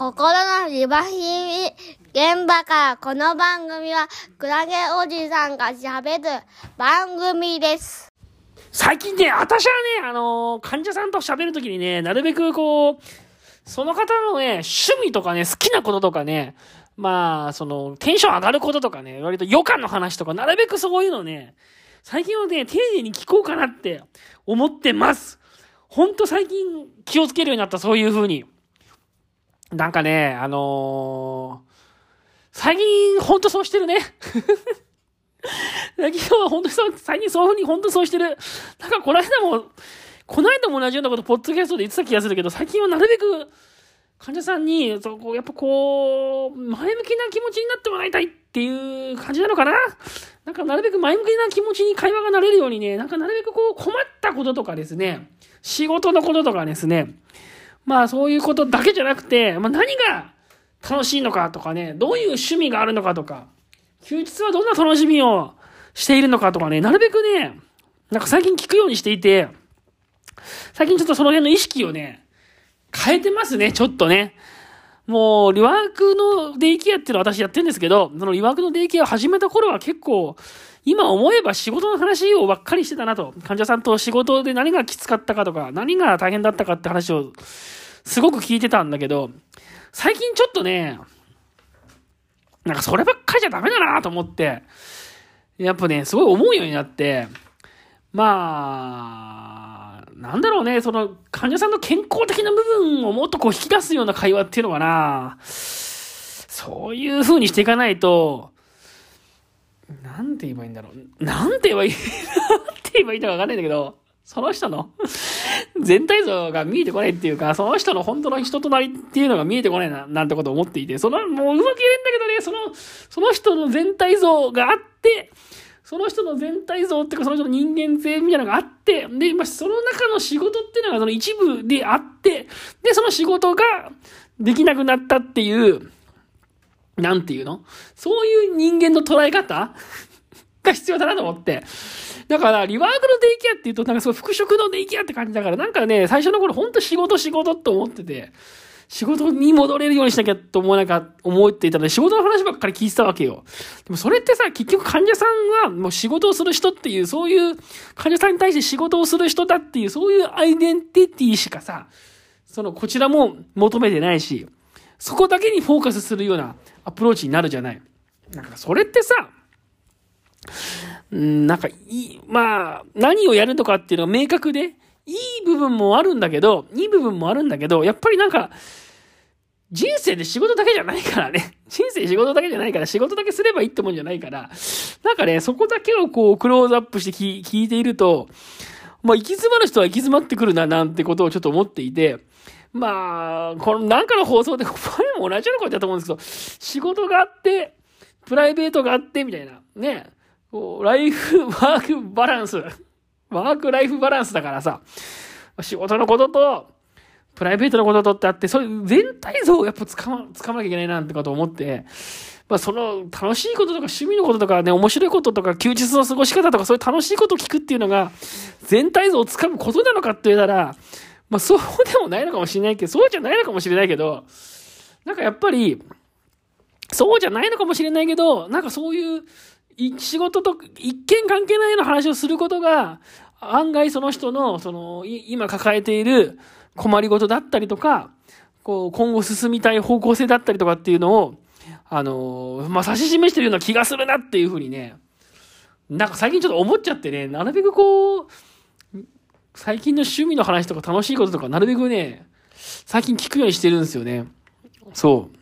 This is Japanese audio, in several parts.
心のリバヒミ現場からこの番組はクラゲおじさんが喋る番組です。最近ね、私はね、あのー患者さんと喋るときにね、なるべくこう、その方のね、趣味とかね、好きなこととかね、まあ、その、テンション上がることとかね、割と余暇の話とか、なるべくそういうのね、最近はね、丁寧に聞こうかなって思ってます。ほんと最近気をつけるようになった、そういう風に。なんかね、あのー最近ほんとそうしてるね。最近は本当にそう、最近そういう風に本当にそうしてる。なんかこの間も、この間も同じようなこと、ポッドキャストで言ってた気がするけど、最近はなるべく、患者さんに、そうこうやっぱこう、前向きな気持ちになってもらいたいっていう感じなのかななんかなるべく前向きな気持ちに会話がなれるようにね、なんかなるべくこう困ったこととかですね、仕事のこととかですね、まあそういうことだけじゃなくて、まあ何が楽しいのかとかね、どういう趣味があるのかとか、休日はどんな楽しみをしているのかとかね、なるべくね、なんか最近聞くようにしていて、最近ちょっとその辺の意識をね、変えてますね、ちょっとね。もう、リワークのデイケアっていうのは私やってるんですけど、そのリワークのデイケアを始めた頃は結構、今思えば仕事の話をばっかりしてたなと。患者さんと仕事で何がきつかったかとか、何が大変だったかって話をすごく聞いてたんだけど、最近ちょっとね、なんかそればっかりじゃダメだなと思って、やっぱね、すごい思うようになって、まあ、なんだろうね、その患者さんの健康的な部分をもっとこう引き出すような会話っていうのかな、そういう風にしていかないと、なんて言えばいいんだろう。なんて言えばいい、なんて言えばいいのかわかんないんだけど、その人の全体像が見えてこないっていうか、その人の本当の人となりっていうのが見えてこないな、なんてことを思っていて、その、もううまく言えんだけどね、その、その人の全体像があって、その人の全体像っていうか、その人の人間性みたいなのがあって、で、まあ、その中の仕事っていうのがその一部であって、で、その仕事ができなくなったっていう、なんていうの？そういう人間の捉え方？が必要だなと思って。だから、リワークのデイケアって言うと、なんかそう、復職のデイケアって感じだから、なんかね、最初の頃ほんと仕事仕事って思ってて、仕事に戻れるようにしなきゃと思わなか、思っていたので、仕事の話ばっかり聞いてたわけよ。でもそれってさ、結局患者さんはもう仕事をする人っていう、そういう患者さんに対して仕事をする人だっていう、そういうアイデンティティしかさ、その、こちらも求めてないし、そこだけにフォーカスするようなアプローチになるじゃない。なんかそれってさ、うん、なんかいい、まあ、何をやるとかっていうのが明確で、いい部分もあるんだけど、いい部分もあるんだけど、やっぱりなんか、人生で仕事だけじゃないからね。人生仕事だけじゃないから、仕事だけすればいいってもんじゃないから、なんかね、そこだけをこう、クローズアップして聞聞いていると、まあ、行き詰まる人は行き詰まってくるな、なんてことをちょっと思っていて、まあ、このなんかの放送で、これも同じようなことだと思うんですけど、仕事があって、プライベートがあって、みたいな。ね。こう、ライフ、ワークバランス。ワークライフバランスだからさ、仕事のことと、プライベートのこととってあって、そういう全体像をやっぱつかま、つかまなきゃいけないなってこと思って、まあその楽しいこととか趣味のこととかね、面白いこととか休日の過ごし方とかそういう楽しいことを聞くっていうのが全体像をつかむことなのかって言ったら、まあそうでもないのかもしれないけど、そうじゃないのかもしれないけど、なんかやっぱり、そうじゃないのかもしれないけど、なんかそういう、仕事と一見関係ないような話をすることが、案外その人の、その、今抱えている困りごとだったりとか、こう、今後進みたい方向性だったりとかっていうのを、あの、まあ、指し示してるような気がするなっていうふうにね、なんか最近ちょっと思っちゃってね、なるべくこう、最近の趣味の話とか楽しいこととか、なるべくね、最近聞くようにしてるんですよね。そう。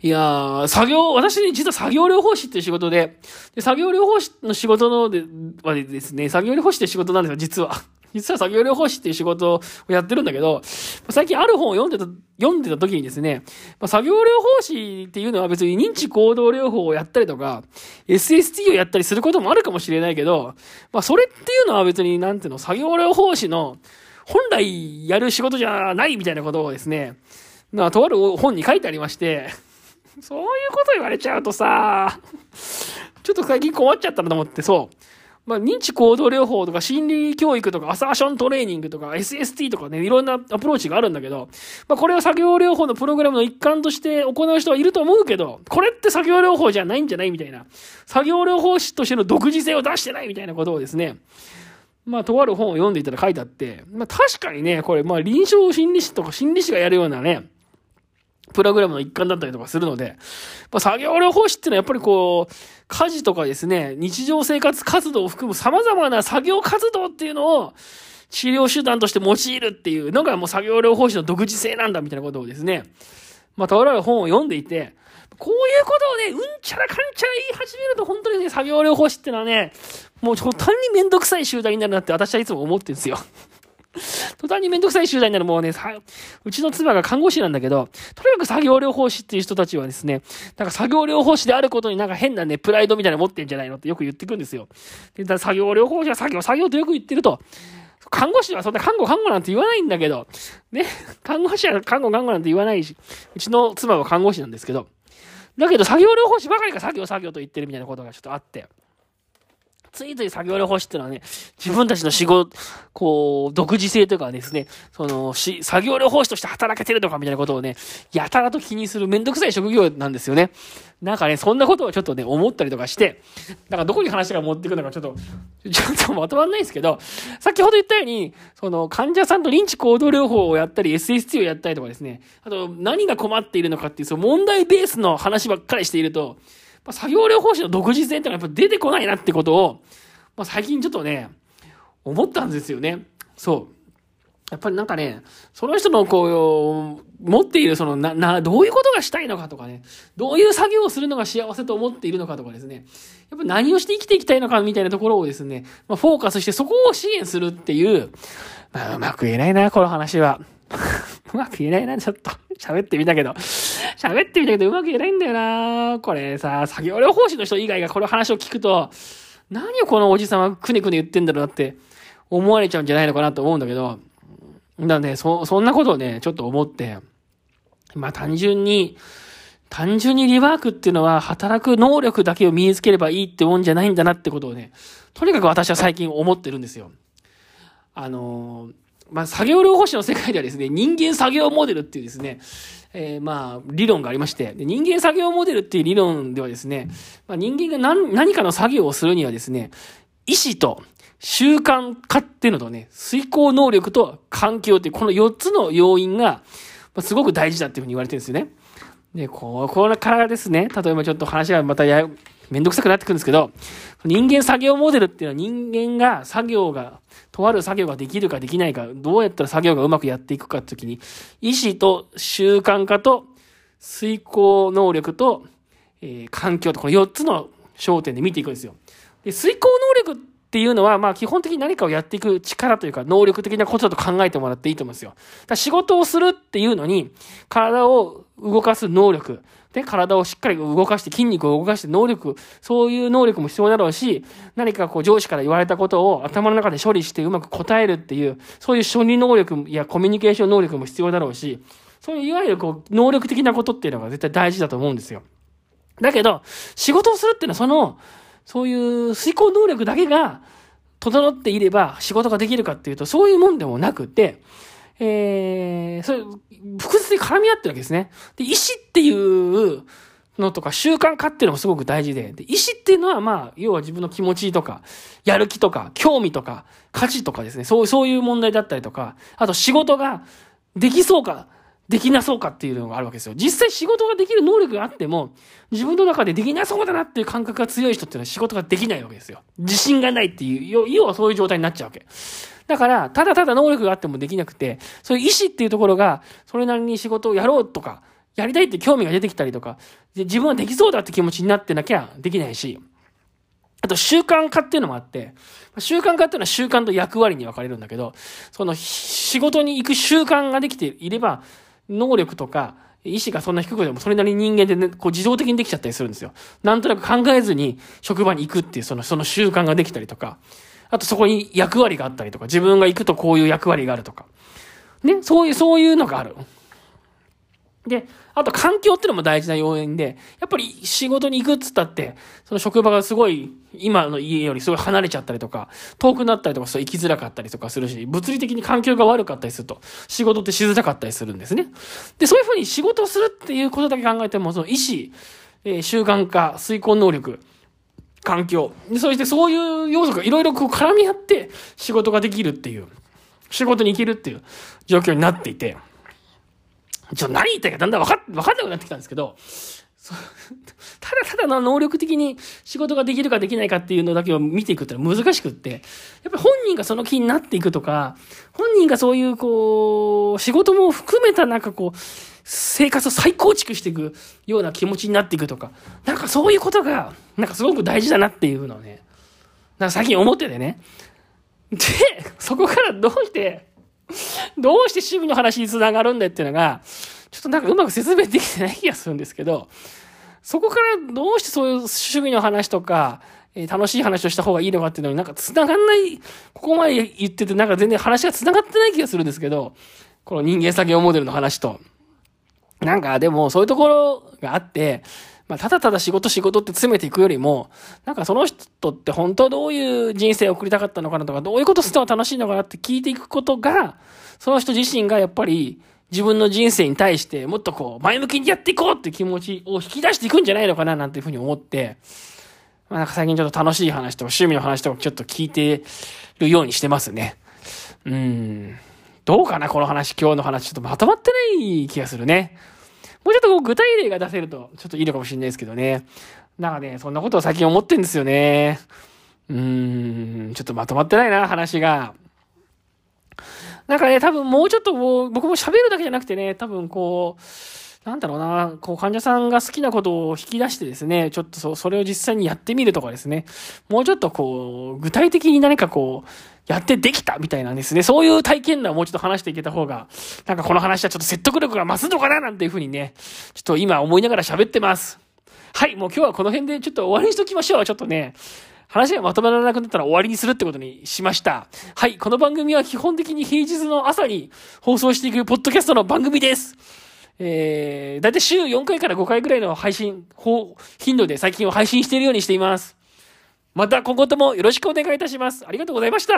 いやー、作業、私ね、実は作業療法士っていう仕事で、で作業療法士の仕事ので、はですね、作業療法士って仕事なんですよ、実は。実は作業療法士っていう仕事をやってるんだけど、最近ある本を読んでた、読んでた時にですね、作業療法士っていうのは別に認知行動療法をやったりとか、SST をやったりすることもあるかもしれないけど、まあ、それっていうのは別に、なんていうの、作業療法士の本来やる仕事じゃないみたいなことをですね、まあ、とある本に書いてありまして、そういうこと言われちゃうとさ、ちょっと最近困っちゃったなと思って、そう。まあ、認知行動療法とか心理教育とかアサーショントレーニングとか SST とかね、いろんなアプローチがあるんだけど、まあ、これは作業療法のプログラムの一環として行う人はいると思うけど、これって作業療法じゃないんじゃないみたいな、作業療法士としての独自性を出してないみたいなことをですね、まあ、とある本を読んでいたら書いてあって、まあ、確かにね、これ、まあ、臨床心理士とか心理士がやるようなね、プログラムの一環だったりとかするので、まあ、作業療法士っていうのはやっぱりこう、家事とかですね、日常生活活動を含む様々な作業活動っていうのを治療手段として用いるっていうのがもう作業療法士の独自性なんだみたいなことをですね、まあ、とある本を読んでいて、こういうことをね、うんちゃらかんちゃら言い始めると本当にね、作業療法士ってのはね、もう単にめんどくさい集団になるなって私はいつも思ってるんですよ。途端にめんどくさい集団になる。もうね、さ、うちの妻が看護師なんだけど、とにかく作業療法士っていう人たちはですね、なんか作業療法士であることになんか変なね、プライドみたいなの持ってんじゃないのってよく言ってくんですよ。で、だ作業療法士は作業、作業とよく言ってると、看護師はそんな看護看護なんて言わないんだけど、ね、看護師は看護看護なんて言わないし、うちの妻は看護師なんですけど、だけど作業療法士ばかりが作業作業と言ってるみたいなことがちょっとあって、ついつい作業療法士っていうのはね、自分たちの仕事、こう、独自性とかですね、その、し、作業療法士として働けてるとかみたいなことをね、やたらと気にするめんどくさい職業なんですよね。なんかね、そんなことをちょっとね、思ったりとかして、なんかどこに話が持っていくのかちょっと、ちょっとまとまんないんですけど、先ほど言ったように、その、患者さんと認知行動療法をやったり、SST をやったりとかですね、あと、何が困っているのかっていう、その問題ベースの話ばっかりしていると、まあ、作業療法士の独自性ってのはやっぱ出てこないなってことを、まあ、最近ちょっとね、思ったんですよね。そう。やっぱりなんかね、その人のこう、持っているその、な、な、どういうことがしたいのかとかね、どういう作業をするのが幸せと思っているのかとかですね、やっぱ何をして生きていきたいのかみたいなところをですね、まあ、フォーカスしてそこを支援するっていう、まあ、うまく言えないな、この話は。うまく言えないな、ちょっと。喋ってみたけど。喋ってみたけどうまく言えないんだよなこれさ、作業療法士の人以外がこの話を聞くと、何をこのおじさんはくねくね言ってんだろうなって思われちゃうんじゃないのかなと思うんだけど、だね、そ、そんなことをね、ちょっと思って、まあ単純に、単純にリワークっていうのは働く能力だけを身につければいいってもんじゃないんだなってことをね、とにかく私は最近思ってるんですよ。あのーまあ、作業療法士の世界ではですね、人間作業モデルっていうですね、えー、まあ、理論がありまして、人間作業モデルっていう理論ではですね、まあ、人間が何何かの作業をするにはですね、意思と習慣化っていうのとね、遂行能力と環境っていう、この4つの要因が、すごく大事だっていうふうに言われてるんですよね。で、ここからですね、例えばちょっと話がまたや、めんどくさくなってくるんですけど、人間作業モデルっていうのは人間が作業が、とある作業ができるかできないか、どうやったら作業がうまくやっていくかって時に、意思と習慣化と遂行能力と、えー、環境と、この4つの焦点で見ていくんですよ。で、遂行能力っていうのは、まあ基本的に何かをやっていく力というか、能力的なことだと考えてもらっていいと思うんですよ。だ仕事をするっていうのに、体を動かす能力、で、体をしっかり動かして、筋肉を動かして能力、そういう能力も必要だろうし、何かこう上司から言われたことを頭の中で処理してうまく答えるっていう、そういう処理能力やコミュニケーション能力も必要だろうし、そういういわゆるこう、能力的なことっていうのが絶対大事だと思うんですよ。だけど、仕事をするっていうのはその、そういう遂行能力だけが整っていれば仕事ができるかっていうと、そういうもんでもなくて、えー、それ、複雑に絡み合ってるわけですね。で、意思っていうのとか習慣化っていうのもすごく大事で、で、意思っていうのはまあ、要は自分の気持ちとか、やる気とか、興味とか、価値とかですね、そう、そういう問題だったりとか、あと仕事ができそうか、できなそうかっていうのがあるわけですよ。実際仕事ができる能力があっても、自分の中でできなそうだなっていう感覚が強い人っていうのは仕事ができないわけですよ。自信がないっていう、要はそういう状態になっちゃうわけ。だから、ただただ能力があってもできなくて、そういう意志っていうところが、それなりに仕事をやろうとか、やりたいって興味が出てきたりとか、で自分はできそうだって気持ちになってなきゃできないし、あと習慣化っていうのもあって、習慣化っていうのは習慣と役割に分かれるんだけど、その仕事に行く習慣ができていれば、能力とか、意志がそんな低くてもそれなりに人間でね、こう自動的にできちゃったりするんですよ。なんとなく考えずに職場に行くっていうその、その習慣ができたりとか、あとそこに役割があったりとか、自分が行くとこういう役割があるとか。ね、そういう、そういうのがある。で、あと環境っていうのも大事な要因で、やっぱり仕事に行くっつったって、その職場がすごい、今の家よりすごい離れちゃったりとか、遠くなったりとかそう行きづらかったりとかするし、物理的に環境が悪かったりすると、仕事ってしづらかったりするんですね。で、そういうふうに仕事をするっていうことだけ考えても、その意思、えー、習慣化、遂行能力、環境、そしてそういう要素がいろいろこう絡み合って仕事ができるっていう、仕事に行けるっていう状況になっていて、ちょ何言ったかだんだんわか、わかんなくなってきたんですけど、ただただの能力的に仕事ができるかできないかっていうのだけを見ていくってのは難しくって、やっぱり本人がその気になっていくとか、本人がそういうこう、仕事も含めたなんかこう、生活を再構築していくような気持ちになっていくとか、なんかそういうことが、なんかすごく大事だなっていうのをね、なんか最近思っててね。で、そこからどうして、どうして趣味の話につながるんだっていうのが、ちょっとなんかうまく説明できてない気がするんですけど、そこからどうしてそういう趣味の話とか、え、楽しい話をした方がいいのかっていうのになんか繋がんない、ここまで言っててなんか全然話が繋がってない気がするんですけど、この人間作業モデルの話と。なんかでもそういうところがあって、まあ、ただただ仕事仕事って詰めていくよりも、なんかその人って本当どういう人生を送りたかったのかなとか、どういうことするのが楽しいのかなって聞いていくことが、その人自身がやっぱり自分の人生に対してもっとこう前向きにやっていこうって気持ちを引き出していくんじゃないのかななんていうふうに思って、まあなんか最近ちょっと楽しい話とか趣味の話とかちょっと聞いてるようにしてますね。うん。どうかなこの話、今日の話ちょっとまとまってない気がするね。もうちょっとこう具体例が出せるとちょっといいのかもしれないですけどね。なんかね、そんなことを最近思ってんですよね。うーん、ちょっとまとまってないな、話が。なんかね、多分もうちょっとこう、僕も喋るだけじゃなくてね、多分こう、なんだろうな、こう患者さんが好きなことを引き出してですね、ちょっとそそれを実際にやってみるとかですね、もうちょっとこう、具体的に何かこう、やってできたみたいなんですね。そういう体験談をもうちょっと話していけた方が、なんかこの話はちょっと説得力が増すのかななんていうふうにね、ちょっと今思いながら喋ってます。はい、もう今日はこの辺でちょっと終わりにしときましょう。ちょっとね、話がまとめらなくなったら終わりにするってことにしました。はい、この番組は基本的に平日の朝に放送していくポッドキャストの番組です。えー、だいたい週4回から5回ぐらいの配信、頻度で最近は配信しているようにしています。また今後ともよろしくお願いいたします。ありがとうございました。